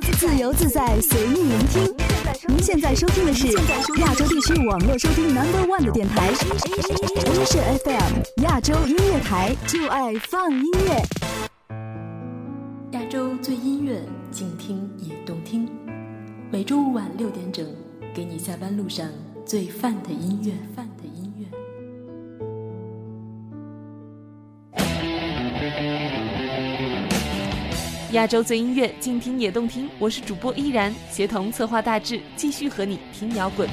自由自在，随意聆听。您现在收听的是亚洲地区网络收听 Number One 的电台，Asia FM 亚洲音乐台，就爱放音乐。亚洲最音乐，静听也动听。每周五晚六点整，给你下班路上最范的音乐。范的音乐。亚洲最音乐，静听也动听。我是主播依然，协同策划大志，继续和你听摇滚。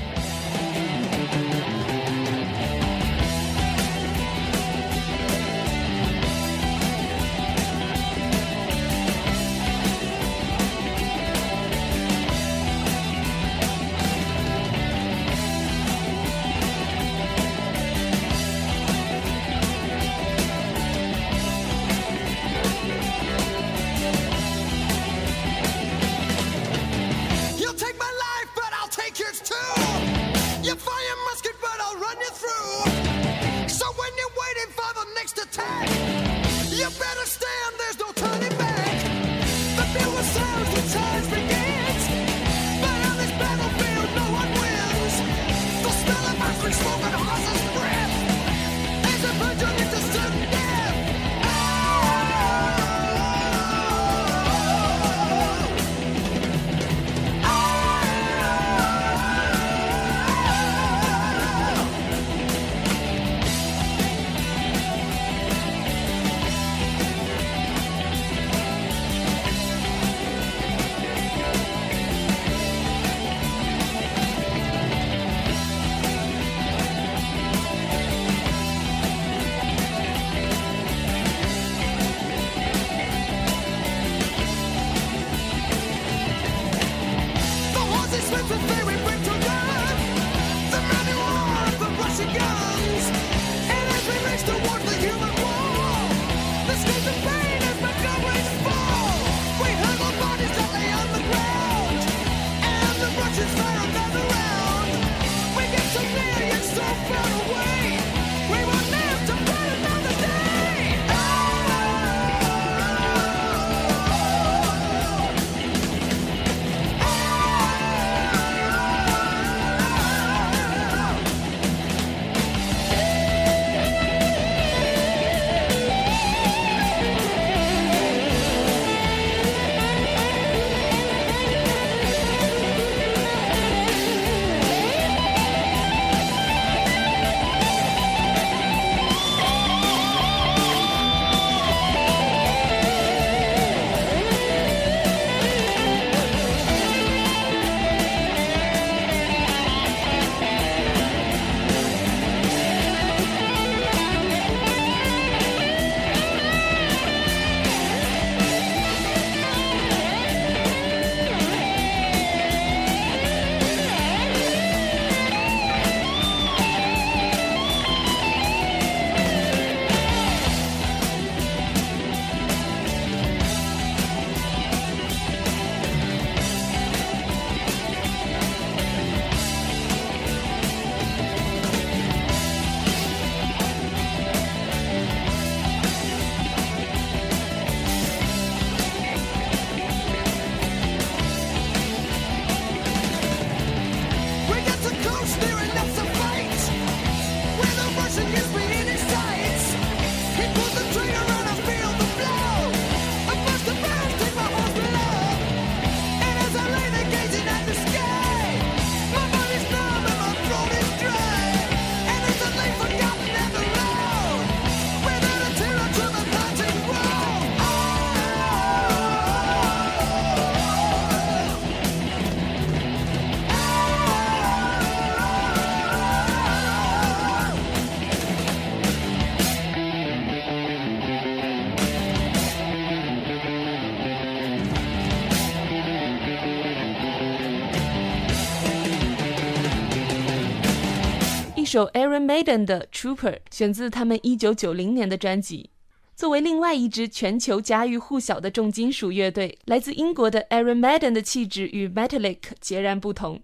首 Iron Maiden 的 Trooper 选自他们1990年的专辑。作为另外一支全球家喻户晓的重金属乐队，来自英国的 Iron Maiden 的气质与 Metallic 截然不同，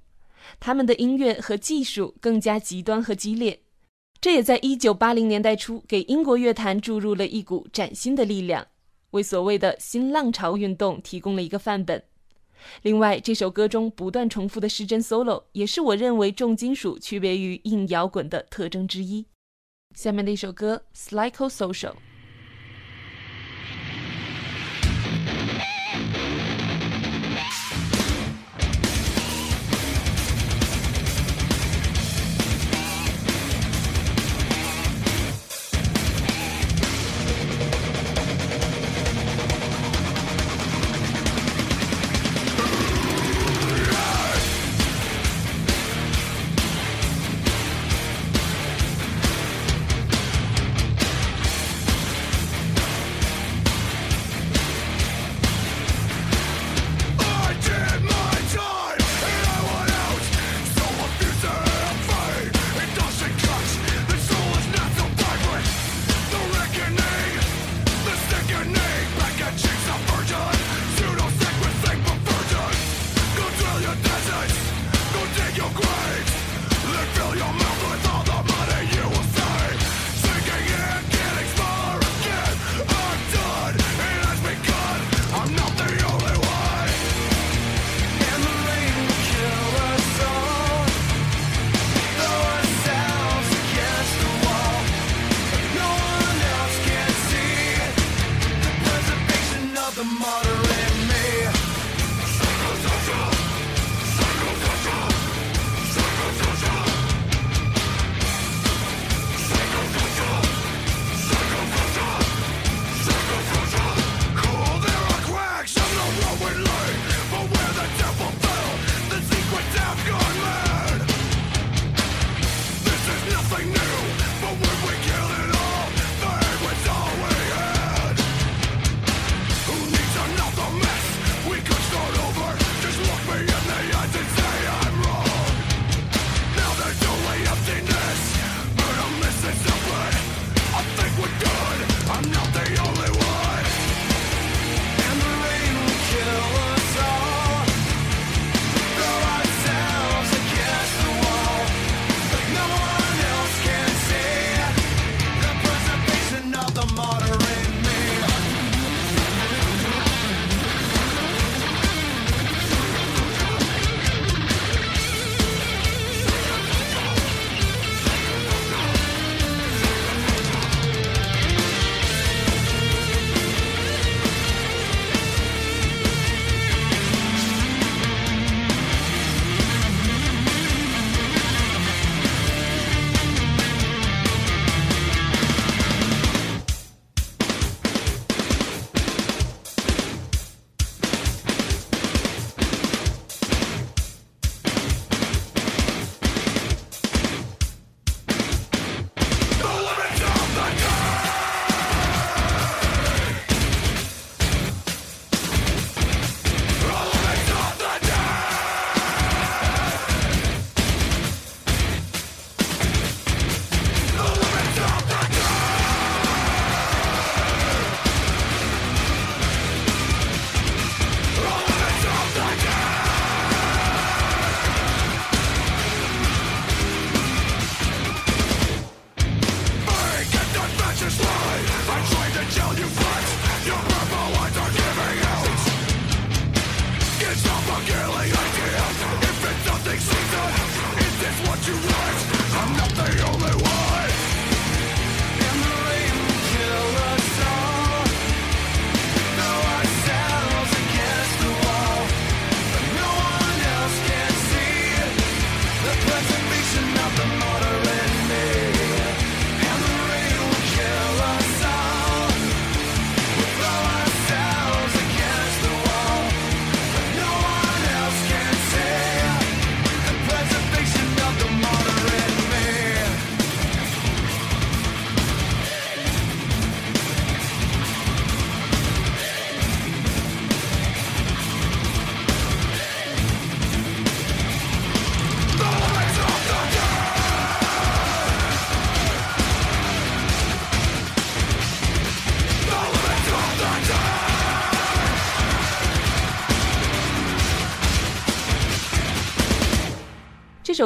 他们的音乐和技术更加极端和激烈，这也在1980年代初给英国乐坛注入了一股崭新的力量，为所谓的新浪潮运动提供了一个范本。另外，这首歌中不断重复的失真 solo 也是我认为重金属区别于硬摇滚的特征之一。下面的一首歌《Slyco Social》。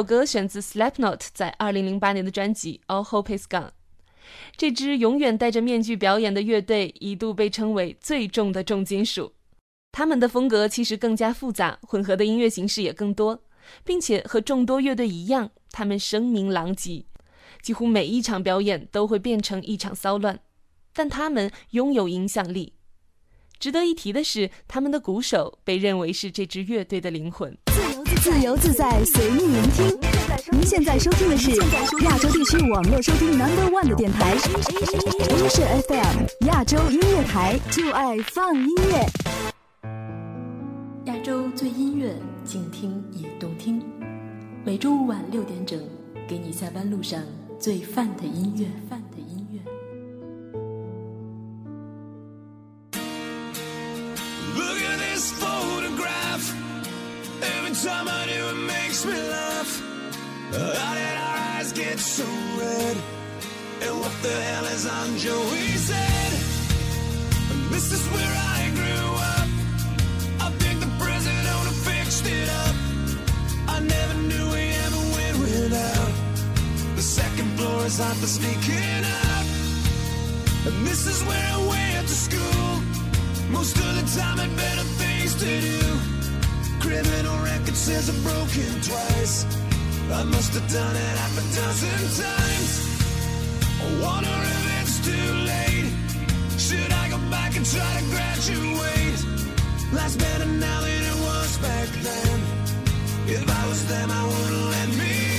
首歌选自 Slapknot 在2008年的专辑《All Hope Is Gone》。这支永远戴着面具表演的乐队，一度被称为最重的重金属。他们的风格其实更加复杂，混合的音乐形式也更多，并且和众多乐队一样，他们声名狼藉，几乎每一场表演都会变成一场骚乱。但他们拥有影响力。值得一提的是，他们的鼓手被认为是这支乐队的灵魂。自由自在，随意聆听。您现在收听的是亚洲地区网络收听 Number One 的电台，A 是 FM 亚洲音乐台，就爱放音乐。亚洲最音乐，静听也动听。每周五晚六点整，给你下班路上最范的音乐。范的音乐。Every time I do, it makes me laugh. How did our eyes get so red? And what the hell is on Joey's head? And this is where I grew up. I think the president owner fixed it up. I never knew we ever went without. The second floor is hot for sneaking up. And this is where I went to school. Most of the time had better things to do. Record says I'm broken twice. I must have done it half a dozen times. I wonder if it's too late. Should I go back and try to graduate? Life's better now than it was back then. If I was them, I wouldn't let me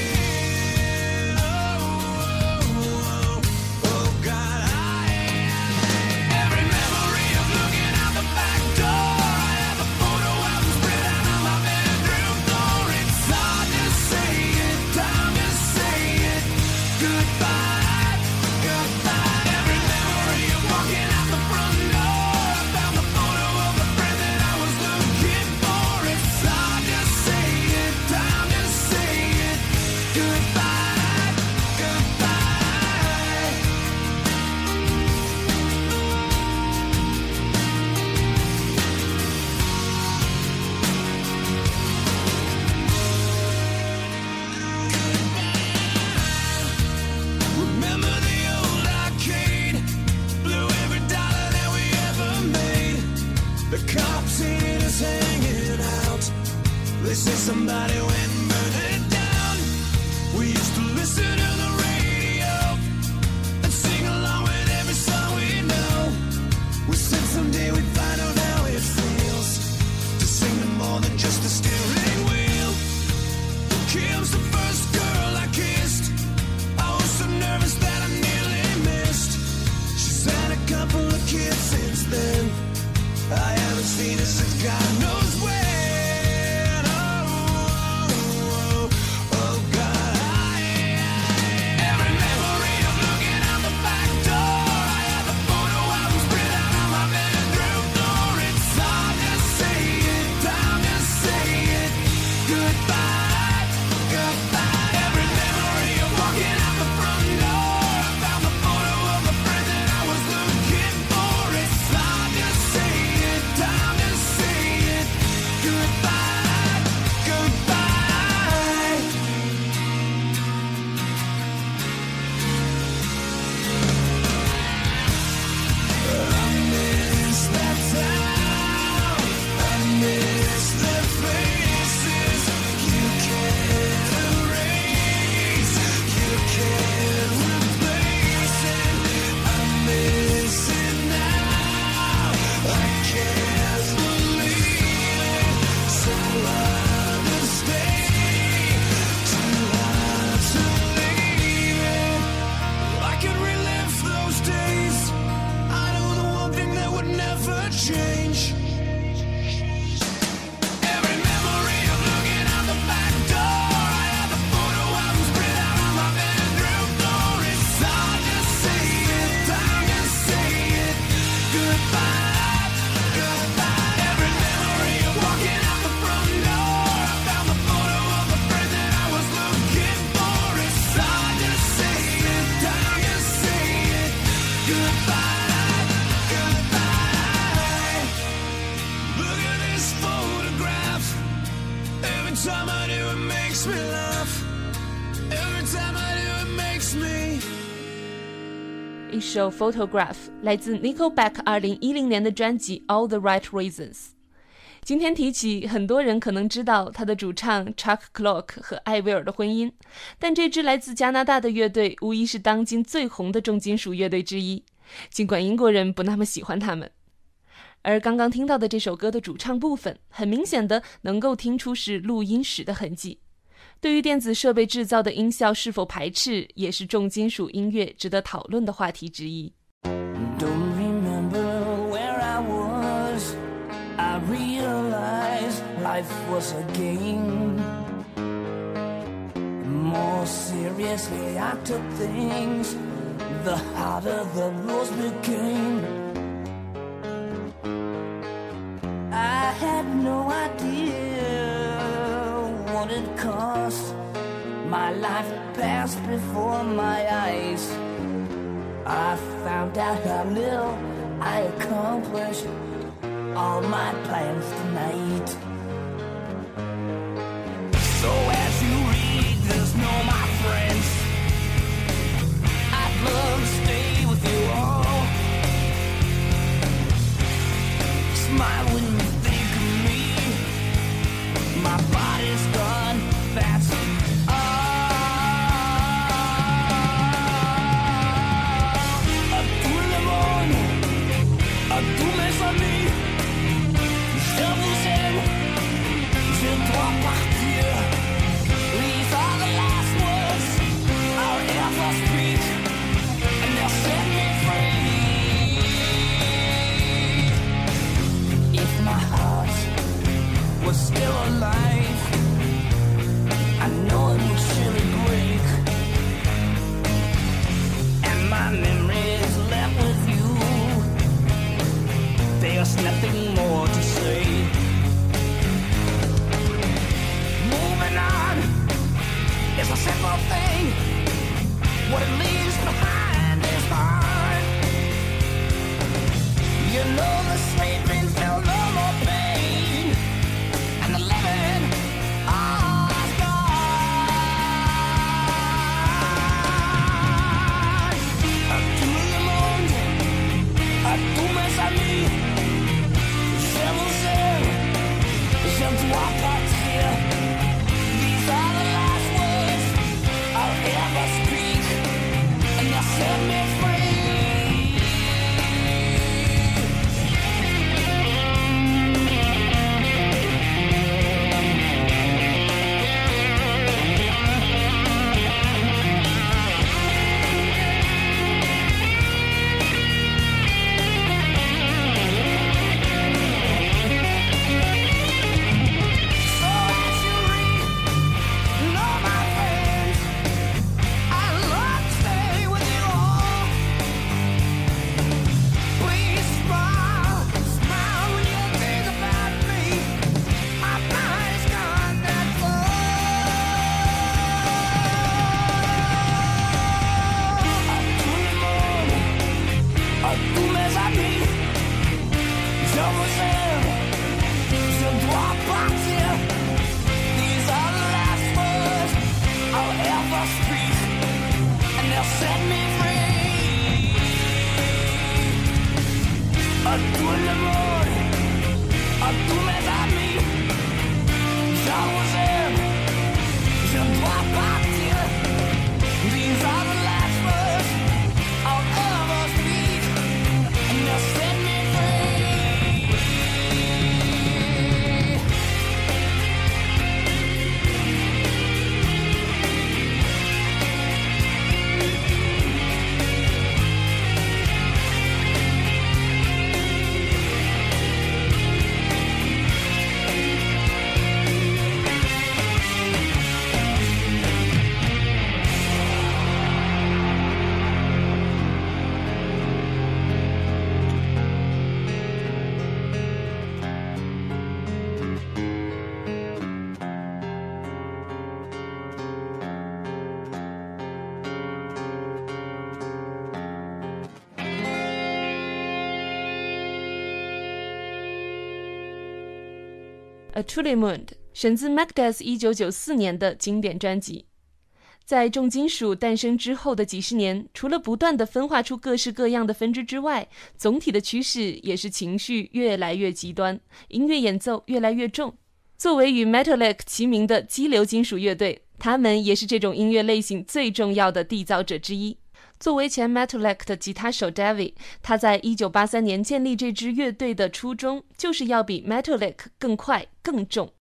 首《Photograph》来自 Nickelback 二零一零年的专辑《All the Right Reasons》。今天提起，很多人可能知道他的主唱 Chuck Clock 和艾薇儿的婚姻，但这支来自加拿大的乐队无疑是当今最红的重金属乐队之一，尽管英国人不那么喜欢他们。而刚刚听到的这首歌的主唱部分，很明显的能够听出是录音室的痕迹。对于电子设备制造的音效是否排斥，也是重金属音乐值得讨论的话题之一。i. had no idea it cost. My life passed before my eyes. I found out how little I accomplished all my plans tonight. A Truly Moon 选自 Magdas 一九九四年的经典专辑。在重金属诞生之后的几十年，除了不断的分化出各式各样的分支之外，总体的趋势也是情绪越来越极端，音乐演奏越来越重。作为与 Metallic 齐名的激流金属乐队，他们也是这种音乐类型最重要的缔造者之一。作为前 Metallic 的吉他手 David，他在一九八三年建立这支乐队的初衷，就是要比 Metallic 更快、更重，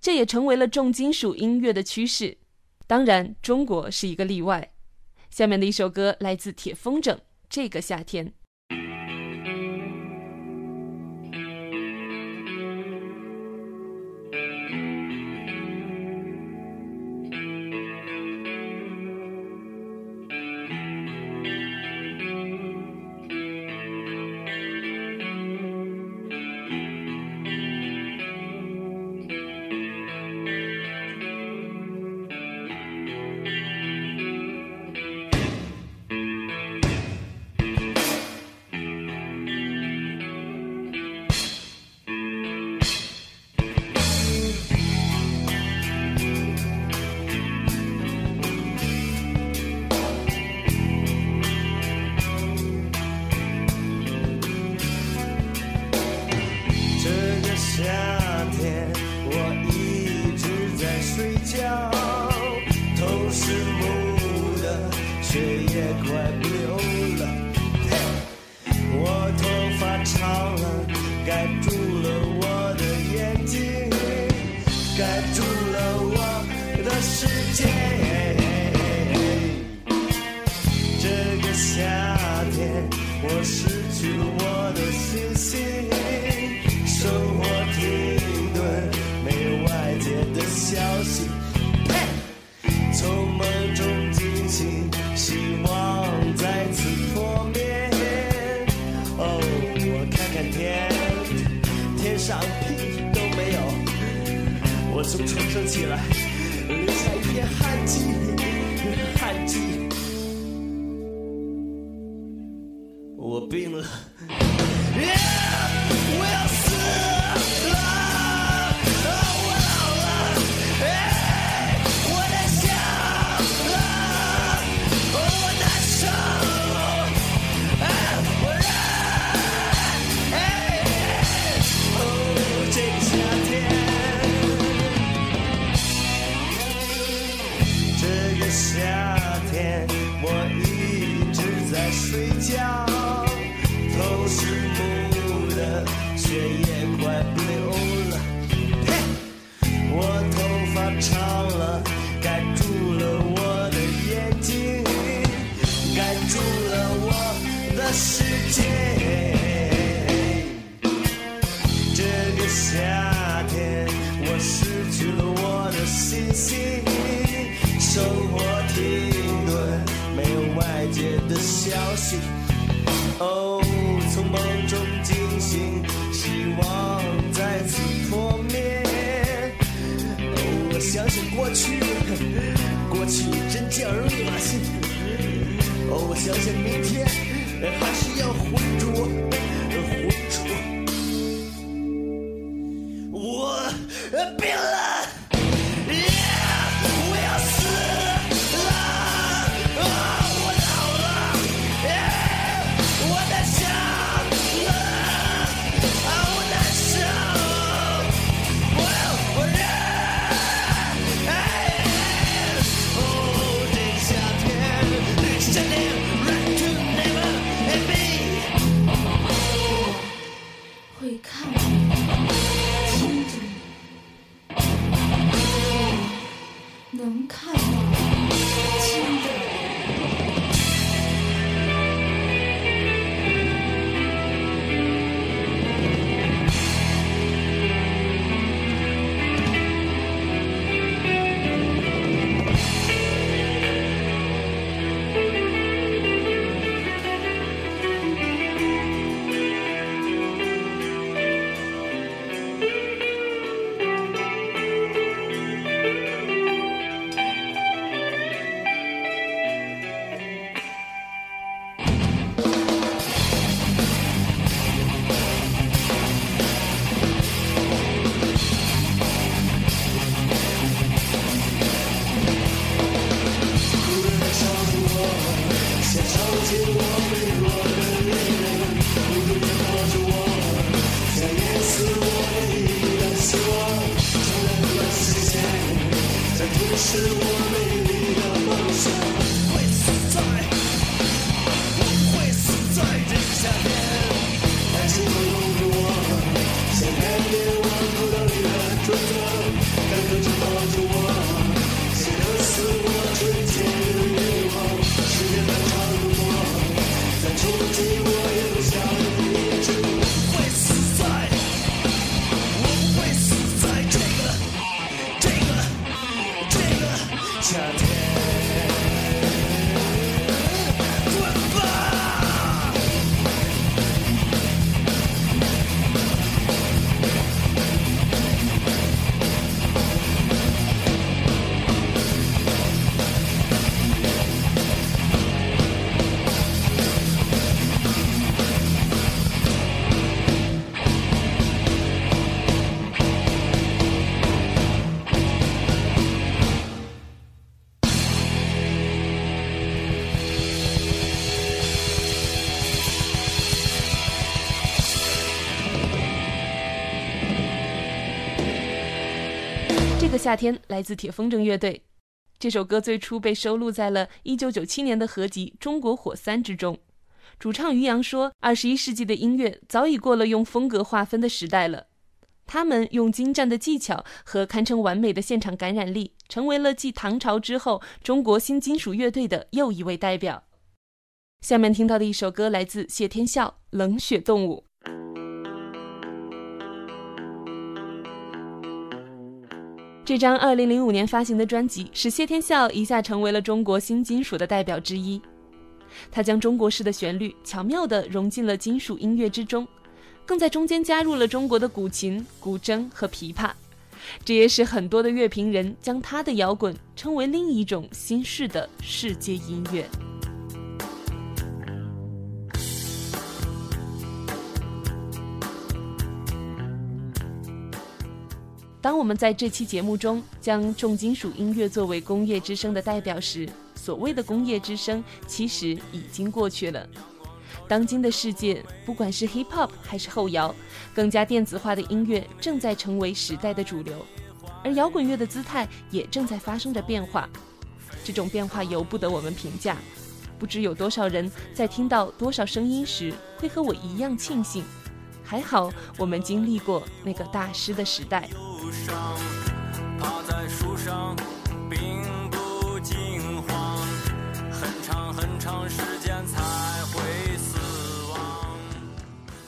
这也成为了重金属音乐的趋势。当然，中国是一个例外。下面的一首歌来自铁风筝，《这个夏天》。去，过去真叫人恶心。哦，我想想明天还是要浑浊，浑浊。我病了。这个夏天来自铁风筝乐队。这首歌最初被收录在了1997年的合集《中国火三》之中。主唱于洋说：“二十一世纪的音乐早已过了用风格划分的时代了。他们用精湛的技巧和堪称完美的现场感染力，成为了继唐朝之后中国新金属乐队的又一位代表。”下面听到的一首歌来自谢天笑，《冷血动物》。这张2005年发行的专辑使谢天笑一下成为了中国新金属的代表之一。他将中国式的旋律巧妙地融进了金属音乐之中，更在中间加入了中国的古琴、古筝和琵琶。这也使很多的乐评人将他的摇滚称为另一种新式的世界音乐。当我们在这期节目中将重金属音乐作为工业之声的代表时，所谓的工业之声其实已经过去了。当今的世界，不管是 hip hop 还是后摇，更加电子化的音乐正在成为时代的主流，而摇滚乐的姿态也正在发生着变化。这种变化由不得我们评价。不知有多少人在听到多少声音时，会和我一样庆幸。还好，我们经历过那个大师的时代。忧伤，趴在树上，并不惊慌，很长很长时间才会死亡。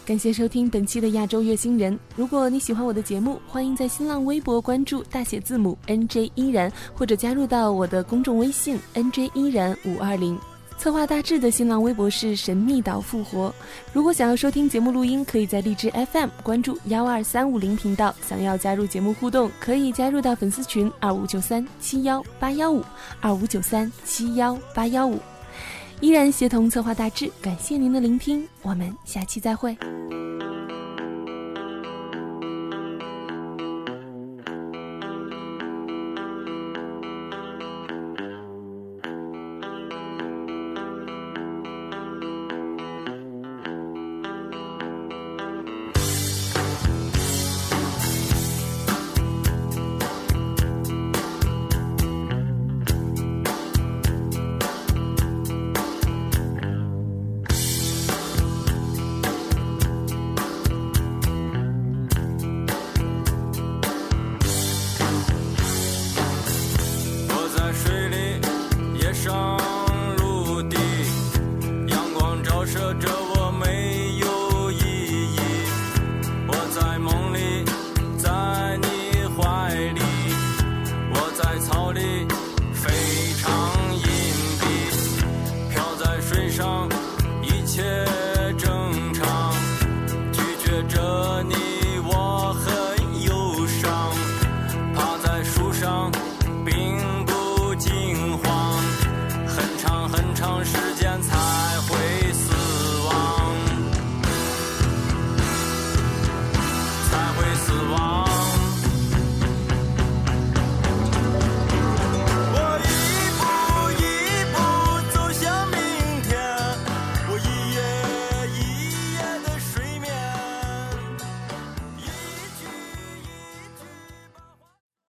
感谢收听本期的亚洲月星人。如果你喜欢我的节目，欢迎在新浪微博关注大写字母 NJ 依然，或者加入到我的公众微信 NJ 依然五二零。策划大致的新浪微博是神秘岛复活。如果想要收听节目录音，可以在荔枝 FM 关注幺二三五零频道。想要加入节目互动，可以加入到粉丝群二五九三七幺八幺五二五九三七幺八幺五。依然协同策划大致，感谢您的聆听，我们下期再会。